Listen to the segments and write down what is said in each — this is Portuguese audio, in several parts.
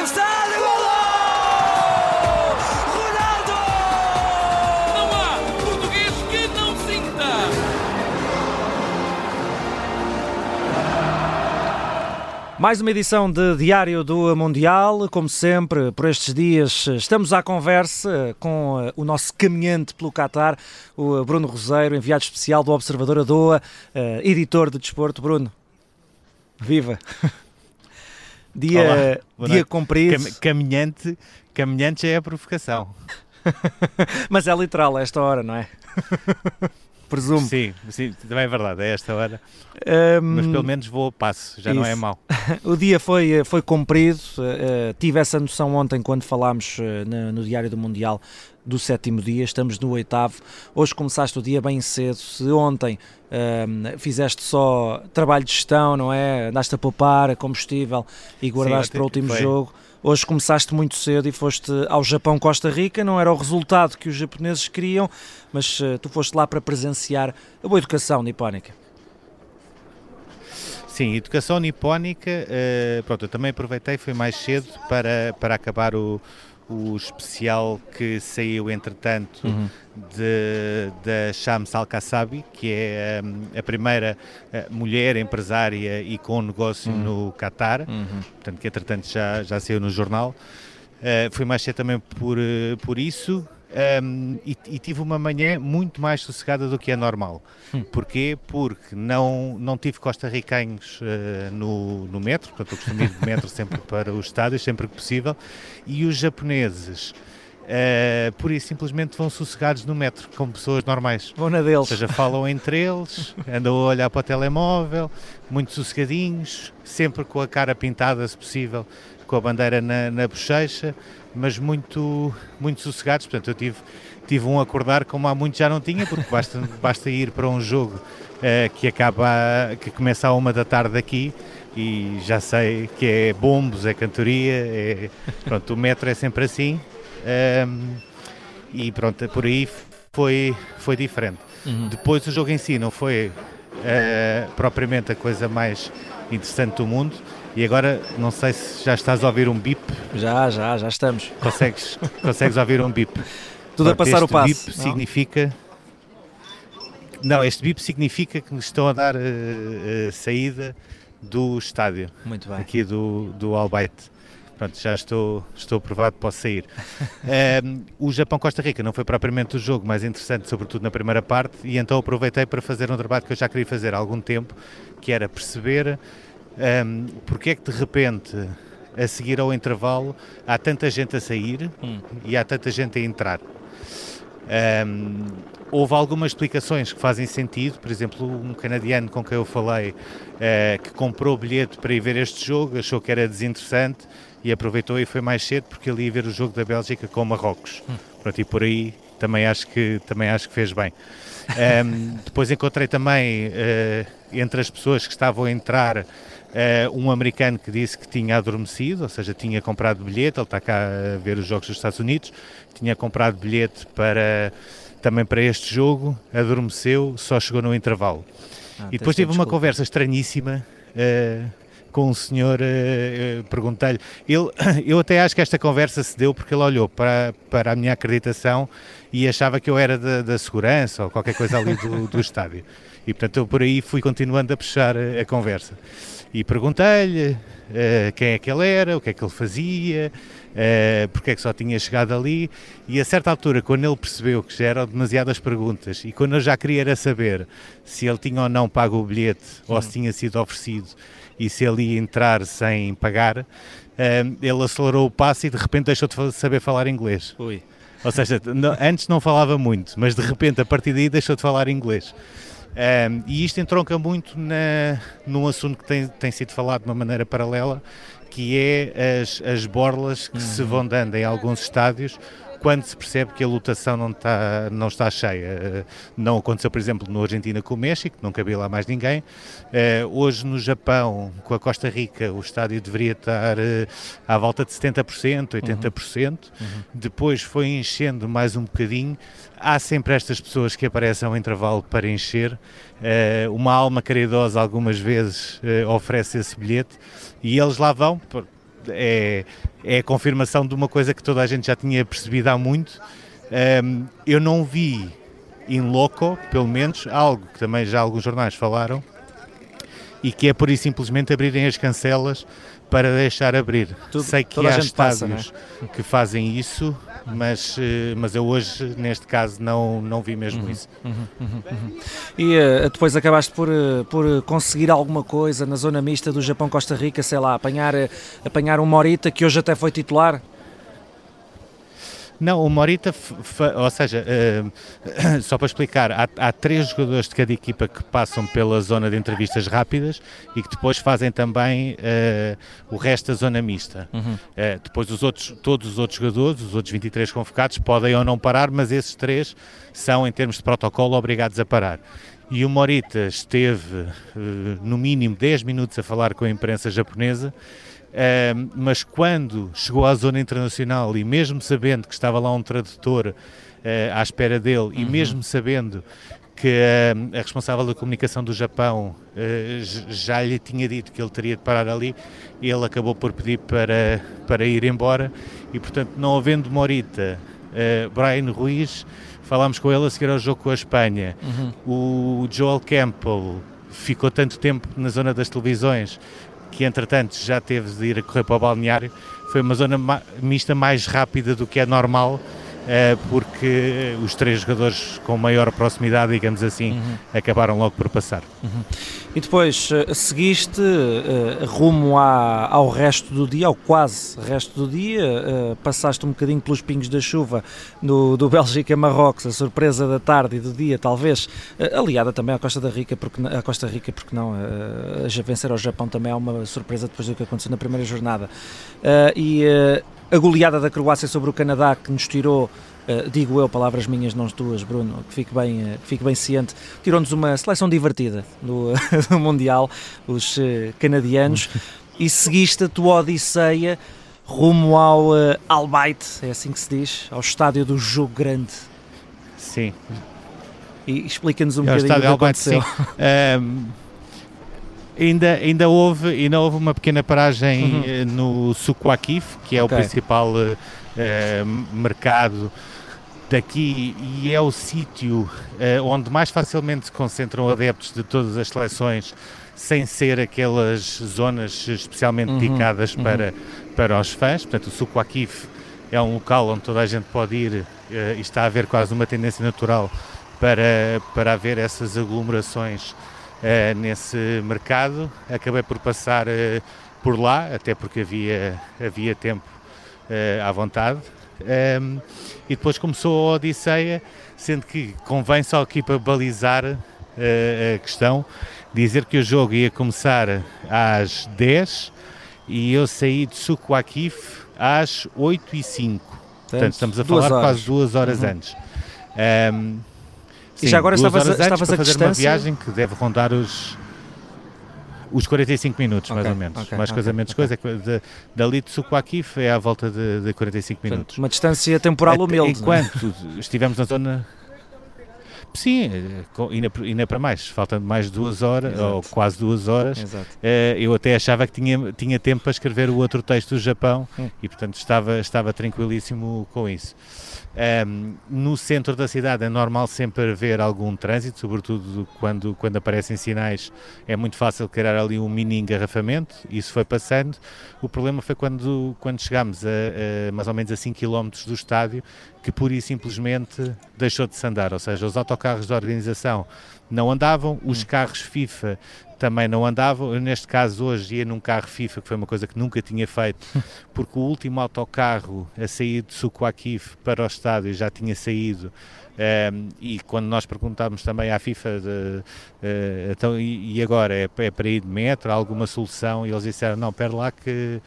cabeçada, golo! Ronaldo! Não há português que não sinta. Mais uma edição de Diário do Mundial. Como sempre, por estes dias, estamos à conversa com eh, o nosso caminhante pelo Qatar, o Bruno Roseiro, enviado especial do Observador Adoa, eh, editor de desporto. Bruno, viva! Dia, Olá, dia comprido, Cam- caminhante, caminhante já é a provocação. mas é literal esta hora, não é? Presumo. Sim, sim, também é verdade, é esta hora. Ahm, Mas pelo menos vou a passo, já não é Isso. mau. O dia foi, foi comprido, eh, eh, tive essa noção ontem quando falámos eh, na- no Diário do Mundial do sétimo dia, estamos no oitavo. Hoje começaste o dia bem cedo. Se ontem fizeste só trabalho de gestão, não é? Andaste a poupar combustível e guardaste ontem para o último foi. jogo. Hoje começaste muito cedo e foste ao Japão-Costa Rica. Não era o resultado que os japoneses queriam, mas eh, tu foste lá para presenciar a boa educação nipónica. Sim, educação nipónica, eh, pronto, eu também aproveitei, foi mais cedo para, para acabar o, o especial que saiu entretanto de, da Shams Al-Kassabi, que é hum, a primeira eh, mulher empresária e com negócio no Qatar, portanto que entretanto já, já saiu no jornal. Uh, fui mais cedo também por, uh, por isso um, e, e tive uma manhã muito mais sossegada do que é normal. Porquê? Porque não, não tive costarriquenhos uh, no, no metro, portanto eu costumo ir de metro sempre para os estádios, sempre que possível, e os japoneses, uh, por isso simplesmente vão sossegados no metro, como pessoas normais. Vou na Ou deles. seja, falam entre eles, andam a olhar para o telemóvel, muito sossegadinhos, sempre com a cara pintada, se possível, com a bandeira na, na bochecha, mas muito, muito sossegados. Portanto, eu tive, tive um acordar como há muito já não tinha, porque basta, basta ir para um jogo eh, que acaba, que começa à uma da tarde aqui. E já sei que é bombos, é cantoria, é, pronto, o metro é sempre assim. Ehm, e pronto, por aí foi, foi diferente. Depois o jogo em si não foi eh, propriamente a coisa mais interessante do mundo. E agora não sei se já estás a ouvir um bip. Já, já, já estamos. Consegues, consegues ouvir um bip? Tudo a Pronto, passar o passo. bip não? significa. Não, este bip significa que estão a dar eh, eh, saída do estádio Muito bem. aqui do, do Albaite. Pronto, já estou, estou aprovado, posso sair. Ehm, o Japão-Costa Rica não foi propriamente o jogo mais interessante, sobretudo na primeira parte, e então aproveitei para fazer um trabalho que eu já queria fazer há algum tempo, que era perceber ehm, porque é que de repente, a seguir ao intervalo, há tanta gente a sair Hum. e há tanta gente a entrar. Um, houve algumas explicações que fazem sentido, por exemplo, um canadiano com quem eu falei eh, que comprou o bilhete para ir ver este jogo, achou que era desinteressante e aproveitou e foi mais cedo porque ele ia ver o jogo da Bélgica com Marrocos. Pronto, e por aí também acho que, também acho que fez bem. Um, depois encontrei também eh, entre as pessoas que estavam a entrar eh, um americano que disse que tinha adormecido, ou seja, tinha comprado bilhete, ele está cá a ver os jogos dos Estados Unidos, tinha comprado bilhete para também para este jogo, adormeceu, só chegou no intervalo. Ah, e depois tive uma conversa estranhíssima eh, com um senhor, eh, eh, perguntei-lhe, ele, eu até acho que esta conversa se deu porque ele olhou para, para a minha acreditação e achava que eu era da, da segurança ou qualquer coisa ali do, do estádio. E portanto eu por aí fui continuando a puxar a, a conversa. E perguntei-lhe eh, quem é que ele era, o que é que ele fazia, eh, porque é que só tinha chegado ali. E a certa altura, quando ele percebeu que já eram demasiadas perguntas e quando eu já queria era saber se ele tinha ou não pago o bilhete ou se tinha sido oferecido e se ele ia entrar sem pagar, eh, ele acelerou o passo e de repente deixou de saber falar inglês. Ui. Ou seja, não- antes não falava muito, mas de repente a partir daí deixou de falar inglês. Um, e isto entronca muito na, num assunto que tem, tem sido falado de uma maneira paralela, que é as, as borlas que se vão dando em alguns estádios quando se percebe que a lotação não está, não está cheia. Uh, Não aconteceu, por exemplo, no Argentina com o México, não cabia lá mais ninguém. Uh, hoje no Japão, com a Costa Rica, o estádio deveria estar uh, à volta de 70%, 80%. Depois foi enchendo mais um bocadinho. Há sempre estas pessoas que aparecem ao intervalo para encher. Uma alma caridosa algumas vezes oferece esse bilhete e eles lá vão. É, é a confirmação de uma coisa que toda a gente já tinha percebido há muito. Um, eu não vi in loco, pelo menos, algo que também já alguns jornais falaram, e que é por isso simplesmente abrirem as cancelas para deixar abrir. Tudo, Sei que há estádios passa, é? que fazem isso, mas, eh, mas eu hoje, neste caso, não, não vi mesmo uhum, isso. Uhum, uhum, e uh, depois acabaste por, uh, por conseguir alguma coisa na zona mista do Japão-Costa Rica, sei lá, apanhar, apanhar um Morita que hoje até foi titular? Não, o Morita, ou seja, uh, só para explicar, há, há, três jogadores de cada equipa que passam pela zona de entrevistas rápidas e que depois fazem também uh, o resto da zona mista. Uhum. Uh, depois os outros, todos os outros jogadores, os outros 23 convocados, podem ou não parar, mas esses três são, em termos de protocolo, obrigados a parar. E o Morita esteve, no mínimo, 10 minutos a falar com a imprensa japonesa Uh, mas quando chegou à zona internacional e mesmo sabendo que estava lá um tradutor uh, à espera dele uhum. e mesmo sabendo que uh, a responsável da comunicação do Japão já lhe tinha dito que ele teria de parar ali, ele acabou por pedir para, para ir embora e portanto não havendo Morita, Brian Ruiz, falámos com ele a seguir ao jogo com a Espanha, uhum. o Joel Campbell ficou tanto tempo na zona das televisões que entretanto já teve de ir a correr para o balneário, foi uma zona mista mais rápida do que é normal, porque os três jogadores com maior proximidade, digamos assim, uhum. acabaram logo por passar. Uhum. E depois uh, seguiste uh, rumo à, ao resto do dia, ao quase resto do dia, uh, passaste um bocadinho pelos pingos da chuva do, do Bélgica-Marrocos, a surpresa da tarde e do dia, talvez, aliada também à Costa da Rica, porque, à Costa Rica, porque não, uh, vencer ao Japão também é uma surpresa depois do que aconteceu na primeira jornada. e a goleada da Croácia sobre o Canadá, que nos tirou Uh, digo eu, palavras minhas, não as tuas, Bruno, que fique bem, uh, que fique bem ciente, tirou-nos uma seleção divertida do, do Mundial, os uh, canadianos, e seguiste a tua odisseia rumo ao uh, Albaite, é assim que se diz, ao estádio do Jogo Grande. Sim. E explica-nos um é bocadinho o que aconteceu. Sim. um, ainda, ainda, houve, ainda houve uma pequena paragem uhum. no Suquakif, que é okay. o principal mercado daqui e é o sítio onde mais facilmente se concentram adeptos de todas as seleções, sem ser aquelas zonas especialmente uhum, dedicadas uhum. Para, para os fãs. Portanto, o Suco Akif é um local onde toda a gente pode ir e está a haver quase uma tendência natural para, para haver essas aglomerações uh, nesse mercado. Acabei por passar por lá, até porque havia, havia tempo à vontade. Um, e depois começou a Odisseia, sendo que convém só aqui para balizar uh, a questão, dizer que o jogo ia começar às 10 e eu saí de Suquakif às 8 e 5. Portanto, estamos a falar horas. quase duas horas uhum. antes. Um, sim, e já agora estavas, estavas a fazer distância? uma viagem que deve rondar os os 45 minutos, okay, mais ou menos. Okay, mais coisa, menos coisa. De, dali de Suquakif é à volta de, de 45 minutos. Uma distância temporal humilde. É? Enquanto estivemos na zona. Sim, ainda, ainda para mais, faltando mais duas horas, Exato. ou quase duas horas. Eh, eu até achava que tinha, tinha tempo para escrever o outro texto do Japão hum. e, portanto, estava, estava tranquilíssimo com isso. Um, no centro da cidade é normal sempre haver algum trânsito, sobretudo quando, quando aparecem sinais, é muito fácil criar ali um mini engarrafamento. Isso foi passando. O problema foi quando, quando chegámos a, a mais ou menos a 5 km do estádio, que pura e simplesmente deixou de se andar. Ou seja, os autocarros da organização não andavam, os hum. carros FIFA também não andavam. Eu, neste caso, hoje ia num carro FIFA, que foi uma coisa que nunca tinha feito, porque o último autocarro a sair de Suquakif para o estádio já tinha saído. Um, ehm, e quando nós perguntámos também à FIFA de, uh, então, e, e agora é, é, para ir de metro, há alguma solução? E eles disseram: não, espera lá que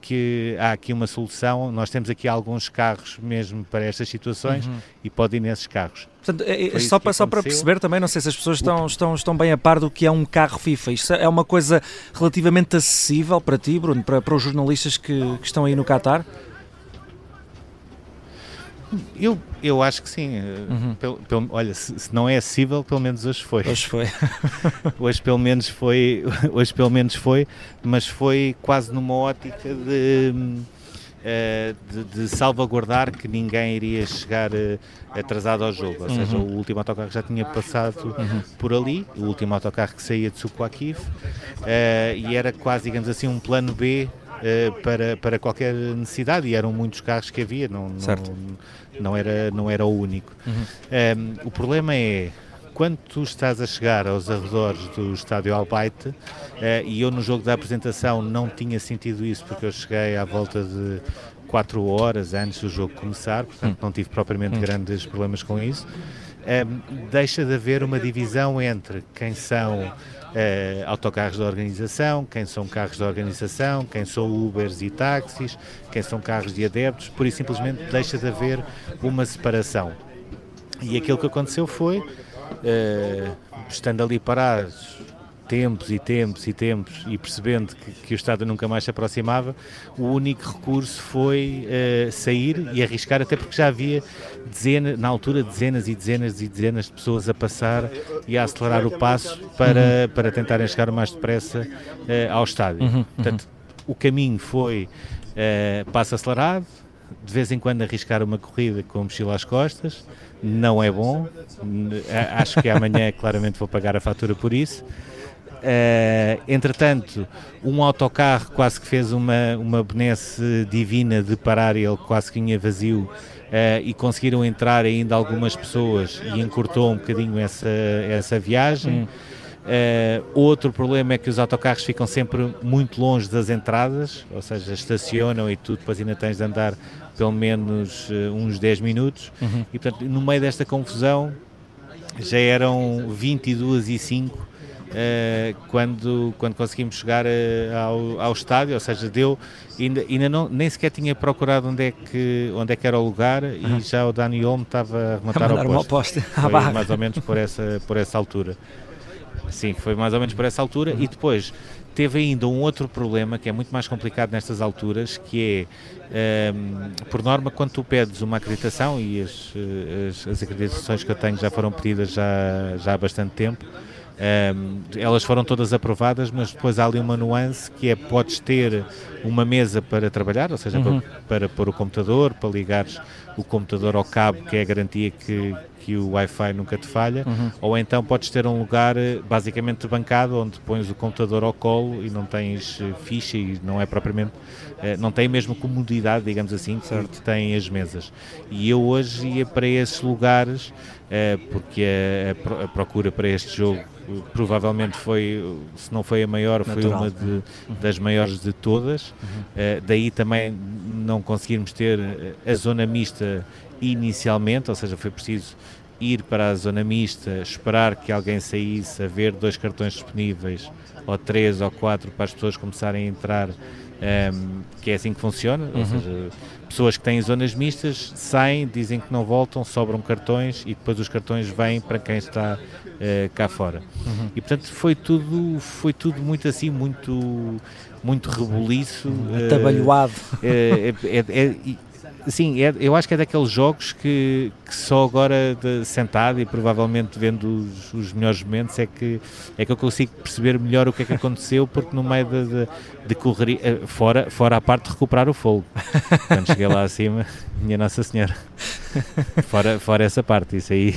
que há aqui uma solução. Nós temos aqui alguns carros mesmo para estas situações uhum. e pode ir nesses carros. Portanto, é, é só, para, só para perceber também, não sei se as pessoas estão, estão, estão bem a par do que é um carro FIFA. Isto é uma coisa relativamente acessível para ti, Bruno, para, para os jornalistas que, que estão aí no Qatar? Eu, eu acho que sim. Uhum. Pelo, pelo, olha, se, se, não é acessível, pelo menos hoje foi. Hoje foi. hoje pelo menos foi, hoje pelo menos foi, mas foi quase numa ótica de uh, de, de, salvaguardar que ninguém iria chegar uh, atrasado ao jogo. Ou seja, uhum. o último autocarro já tinha passado uhum. por ali, o último autocarro que saía de Suquaquiv, e era quase, digamos assim, um plano B para, para qualquer necessidade e eram muitos carros que havia, não, não, não, era, não era o único. Uhum. Um, o problema é quando tu estás a chegar aos arredores do estádio Albaite, eh, e eu no jogo da apresentação não tinha sentido isso porque eu cheguei à volta de 4 horas antes do jogo começar, portanto hum. não tive propriamente hum. grandes problemas com isso, eh, deixa de haver uma divisão entre quem são Uh, autocarros da organização, quem são carros da organização, quem são Ubers e táxis, quem são carros de adeptos, por isso simplesmente deixa de haver uma separação. E aquilo que aconteceu foi, uh, estando ali parados tempos e tempos e tempos e percebendo que, que o Estado nunca mais se aproximava, o único recurso foi uh, sair e arriscar, até porque já havia dezenas, na altura dezenas e dezenas e dezenas de pessoas a passar e a acelerar o passo para, uhum. para tentarem chegar o mais depressa uh, ao estádio. Uhum. Portanto, o caminho foi uh, passo acelerado, de vez em quando arriscar uma corrida com mochila às costas, não é bom. Acho que amanhã claramente vou pagar a fatura por isso. Uh, entretanto, um autocarro quase que fez uma, uma benesse divina de parar, ele quase que vinha vazio uh, e conseguiram entrar ainda algumas pessoas e encurtou um bocadinho essa, essa viagem. Uh, outro problema é que os autocarros ficam sempre muito longe das entradas, ou seja, estacionam e tudo, depois ainda tens de andar pelo menos uh, uns 10 minutos. Uhum. E portanto, no meio desta confusão, já eram 22 e 5 uh, quando, quando conseguimos chegar ao, ao estádio, ou seja, deu, ainda, ainda não, nem sequer tinha procurado onde é que, onde é que era o lugar uhum. e já o Dani Olmo estava a rematar ao posto. Foi mais ou menos por essa, por essa altura. Sim, foi mais ou menos por essa altura. E depois teve ainda um outro problema que é muito mais complicado nestas alturas, que é, um, ehm, por norma, quando tu pedes uma acreditação, e as, as, as, acreditações que eu tenho já foram pedidas já, já há bastante tempo, um, ehm, elas foram todas aprovadas, mas depois há ali uma nuance que é podes ter uma mesa para trabalhar, ou seja, uhum. para, para pôr o computador, para ligares o computador ao cabo, que é a garantia que, que o Wi-Fi nunca te falha, uhum. ou então podes ter um lugar eh, basicamente bancado onde pões o computador ao colo e não tens eh, ficha e não é propriamente, eh, não tem mesmo comodidade, digamos assim, certo. que têm as mesas. E eu hoje ia para esses lugares porque a, a procura para este jogo provavelmente foi, se não foi a maior, Natural. foi uma de, uhum. das maiores de todas. Uhum. Uh, daí também não conseguirmos ter a zona mista inicialmente, ou seja, foi preciso ir para a zona mista, esperar que alguém saísse, haver dois cartões disponíveis, ou três ou quatro, para as pessoas começarem a entrar, um, ehm, que é assim que funciona, uhum. ou seja, pessoas que têm zonas mistas saem, dizem que não voltam, sobram cartões e depois os cartões vêm para quem está uh, cá fora. Uhum. E portanto foi tudo, foi tudo muito assim, muito muito rebuliço. Atabalhoado. Uh, é, é, é, Sim, é, eu acho que é daqueles jogos que, que só agora de, sentado e provavelmente vendo os, os, melhores momentos é que, é que eu consigo perceber melhor o que é que aconteceu, porque no meio de, de, de correria, eh, fora, fora a parte de recuperar o fogo. Quando cheguei lá acima, minha Nossa Senhora. Fora, fora essa parte, isso aí,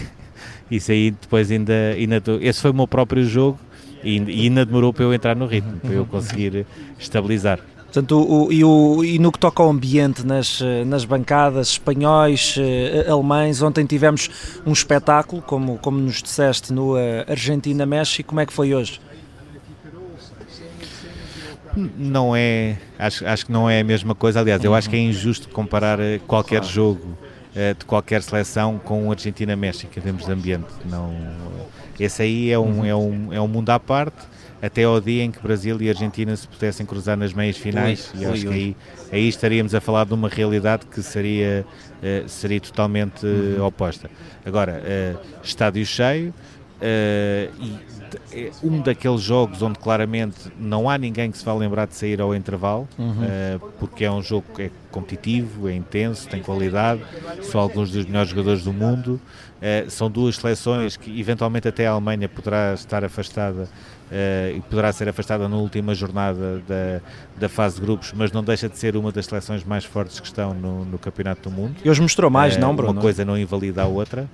isso aí depois ainda, ainda. Esse foi o meu próprio jogo e, e ainda demorou para eu entrar no ritmo, para eu conseguir estabilizar. Portanto, o, e, o, e, no que toca ao ambiente nas, nas bancadas, espanhóis, eh, alemães, ontem tivemos um espetáculo, como, como nos disseste, no eh, Argentina-México, como é que foi hoje? Não é, acho, acho que não é a mesma coisa, aliás, eu acho que é injusto comparar eh, qualquer jogo de qualquer seleção com Argentina-México em termos de ambiente. Não, esse aí é um, é um, é um mundo à parte até ao dia em que Brasil e Argentina se pudessem cruzar nas meias finais e acho ui. que aí, aí estaríamos a falar de uma realidade que seria, uh, seria totalmente uh, oposta. Agora, estádio cheio, e é um daqueles jogos onde claramente não há ninguém que se vá lembrar de sair ao intervalo, uhum. uh, porque é um jogo que é competitivo, é intenso, tem qualidade, são alguns dos melhores jogadores do mundo. Uh, são duas seleções que eventualmente até a Alemanha poderá estar afastada uh, e poderá ser afastada na última jornada da, da fase de grupos, mas não deixa de ser uma das seleções mais fortes que estão no, no Campeonato do Mundo. E hoje mostrou mais, não, Bruno? Uma coisa não invalida a outra.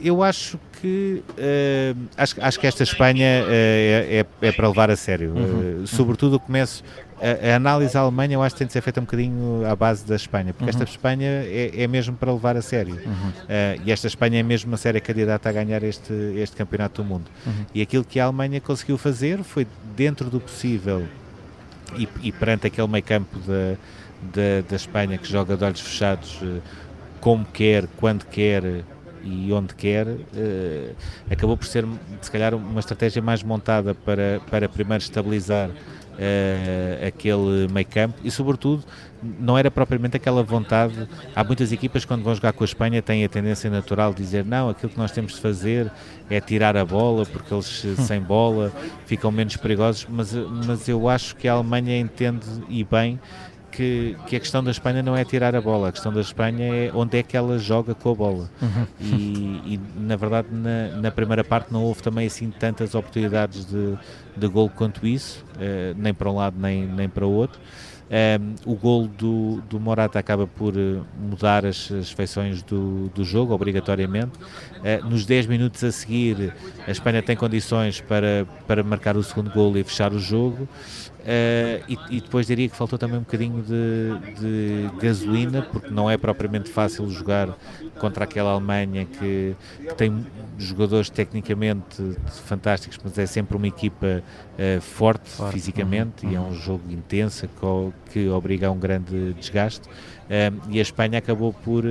Eu acho que uh, acho, acho, que esta Espanha uh, é, é, para levar a sério. Uhum. Uh, sobretudo começo a, a, análise à Alemanha eu acho que tem de ser feita um bocadinho à base da Espanha, porque uhum. esta Espanha é, é, mesmo para levar a sério. Uhum. e esta Espanha é mesmo uma séria candidata a ganhar este, este campeonato do mundo. Uhum. E aquilo que a Alemanha conseguiu fazer foi dentro do possível e, e perante aquele meio campo da, da, da Espanha que joga de olhos fechados como quer, quando quer e onde quer, uh, acabou por ser, se calhar, uma estratégia mais montada para, para primeiro estabilizar uh, aquele meio campo e, sobretudo, não era propriamente aquela vontade. Há muitas equipas, quando vão jogar com a Espanha, têm a tendência natural de dizer: não, aquilo que nós temos de fazer é tirar a bola, porque eles sem bola ficam menos perigosos. Mas, mas eu acho que a Alemanha entende e bem que, que, a questão da Espanha não é tirar a bola, a questão da Espanha é onde é que ela joga com a bola. Uhum. E, e, na verdade, na, na, primeira parte não houve também assim tantas oportunidades de, de gol quanto isso, uh, nem para um lado nem, nem para o outro. Um, ehm, o gol do, do Morata acaba por uh, mudar as, as feições do, do jogo, obrigatoriamente. Uh, nos 10 minutos a seguir, a Espanha tem condições para, para marcar o segundo gol e fechar o jogo. Uh, e, e, depois diria que faltou também um bocadinho de, de, gasolina, porque não é propriamente fácil jogar contra aquela Alemanha que, que tem jogadores tecnicamente fantásticos, mas é sempre uma equipa uh, forte, forte, fisicamente uhum. e é um uhum. jogo intenso que, que obriga a um grande desgaste. Uh, e a Espanha acabou por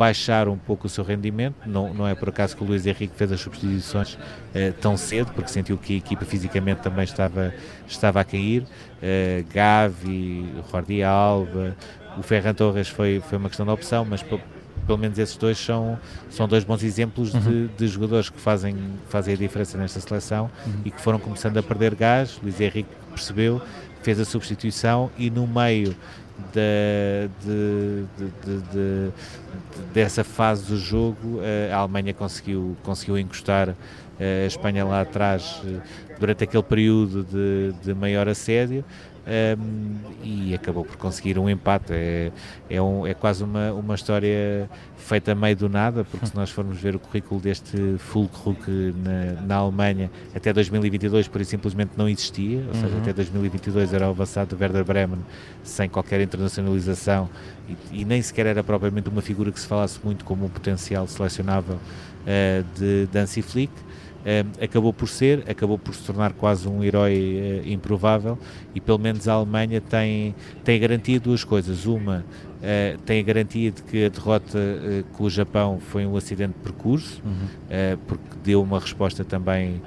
baixar um pouco o seu rendimento. Não, não é por acaso que o Luís Henrique fez as substituições uh, tão cedo, porque sentiu que a equipa fisicamente também estava, estava a cair. Uh, Gavi, Jordi Alba, o Ferran Torres foi, foi uma questão de opção, mas pelo menos esses dois são, são dois bons exemplos uhum. de, de, jogadores que fazem, fazem a diferença nesta seleção uhum. e que foram começando a perder gás. Luís Henrique percebeu, fez a substituição e no meio de, de, de, dessa fase do jogo, a Alemanha conseguiu, conseguiu encostar a Espanha lá atrás eh, durante aquele período de, de maior assédio um, e acabou por conseguir um empate. É, é, um, é quase uma, uma história feita meio do nada, porque se nós formos ver o currículo deste Fulkrug na, na Alemanha, até 2022 por isso simplesmente não existia, ou seja, uhum. até 2022 era o avançado do Werder Bremen sem qualquer internacionalização e, e, nem sequer era propriamente uma figura que se falasse muito como um potencial selecionável uh, de Dancy Flick acabou por ser, acabou por se tornar quase um herói uh, improvável e pelo menos a Alemanha tem, tem de duas coisas. Uma, uh, tem a garantia de que a derrota com o Japão foi um acidente de percurso, uhum. porque deu uma resposta também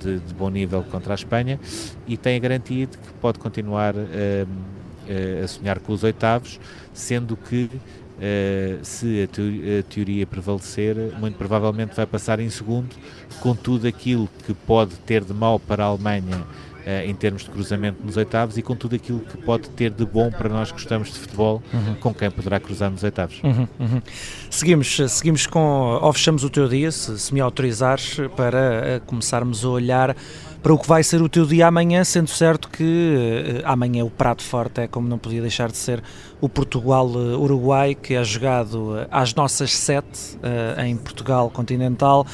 de, de, bom nível contra a Espanha e tem a garantia de que pode continuar a sonhar com os oitavos, sendo que Uh, se a, a, teoria prevalecer, muito provavelmente vai passar em segundo, com tudo aquilo que pode ter de mal para a Alemanha uh, em termos de cruzamento nos oitavos e com tudo aquilo que pode ter de bom para nós que gostamos de futebol, uhum. com quem poderá cruzar nos oitavos. Uhum, uhum. Seguimos, seguimos com, ou fechamos o teu dia, se, se me autorizares, para uh, começarmos a olhar para o que vai ser o teu dia amanhã, sendo certo que uh, amanhã o prato forte é, como não podia deixar de ser, o Portugal-Uruguai, que é jogado uh, às nossas sete em Portugal continental.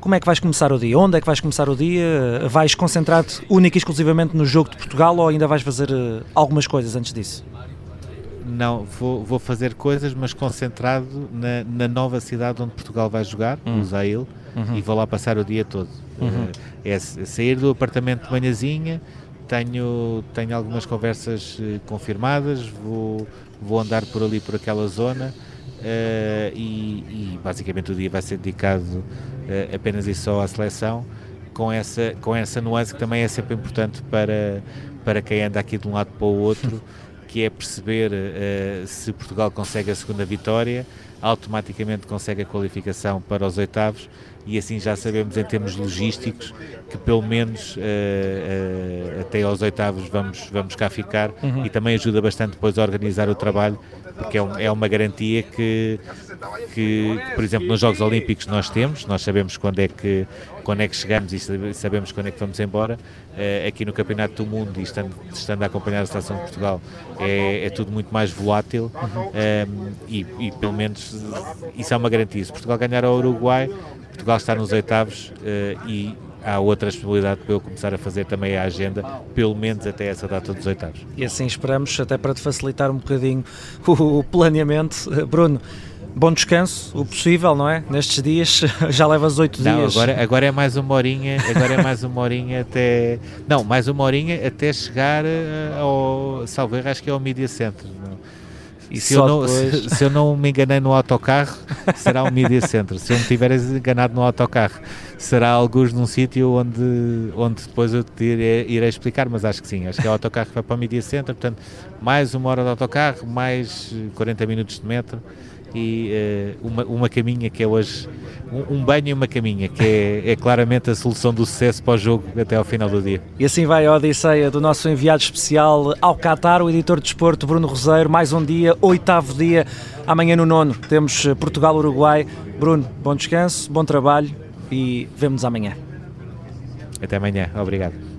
Como é que vais começar o dia? Onde é que vais começar o dia? Vais concentrar-te única e exclusivamente no jogo de Portugal ou ainda vais fazer algumas coisas antes disso? Não, vou, vou fazer coisas, mas concentrado na, na nova cidade onde Portugal vai jogar, hum. o Zail, uhum. e vou lá passar o dia todo. Uhum. É, é sair do apartamento de manhãzinha, tenho, tenho algumas conversas uh, confirmadas, vou, vou andar por ali, por aquela zona uh, e, e, basicamente o dia vai ser dedicado uh, apenas e só à seleção, com essa, com essa nuance que também é sempre importante para, para quem anda aqui de um lado para o outro, que é perceber se Portugal consegue a segunda vitória automaticamente consegue a qualificação para os oitavos e assim já sabemos em termos logísticos que pelo menos uh, uh, até aos oitavos vamos, vamos cá ficar uhum. e também ajuda bastante depois a organizar o trabalho porque é, é uma garantia que, que, por exemplo, nos Jogos Olímpicos nós temos, nós sabemos quando é que, quando é que chegamos e sabemos quando é que vamos embora. Uh, aqui no Campeonato do Mundo, e estando, estando a acompanhar a Seleção de Portugal, é, é tudo muito mais volátil uhum. e, e, pelo menos, isso é uma garantia. Se Portugal ganhar ao Uruguai, Portugal está nos oitavos uh, e há outras possibilidades para eu começar a fazer também a agenda, pelo menos até essa data dos oitavos. E assim esperamos, até para te facilitar um bocadinho o planeamento. Bruno, bom descanso, o possível, não é? Nestes dias já levas oito dias. Agora, agora é mais uma horinha, agora é mais uma horinha até. Não, mais uma horinha até chegar eh, ao. Salve, acho que é ao Media Center. Não? E se eu, não, se, se, eu não me enganei no autocarro, será o Media Center. Se eu me tiver enganado no autocarro, será alguns num sítio onde, onde depois eu te irei, irei, explicar, mas acho que sim. Acho que é o autocarro que vai para o Media Center, portanto, mais uma hora de autocarro, mais 40 minutos de metro e uh, uma, uma caminha que é hoje um, um, banho e uma caminha, que é, é claramente a solução do sucesso para o jogo até ao final do dia. E assim vai a Odisseia do nosso enviado especial ao Qatar, o editor de desporto Bruno Roseiro. Mais um dia, oitavo dia, amanhã no nono temos eh, Portugal-Uruguai. Bruno, bom descanso, bom trabalho e vemos amanhã. Até amanhã, obrigado.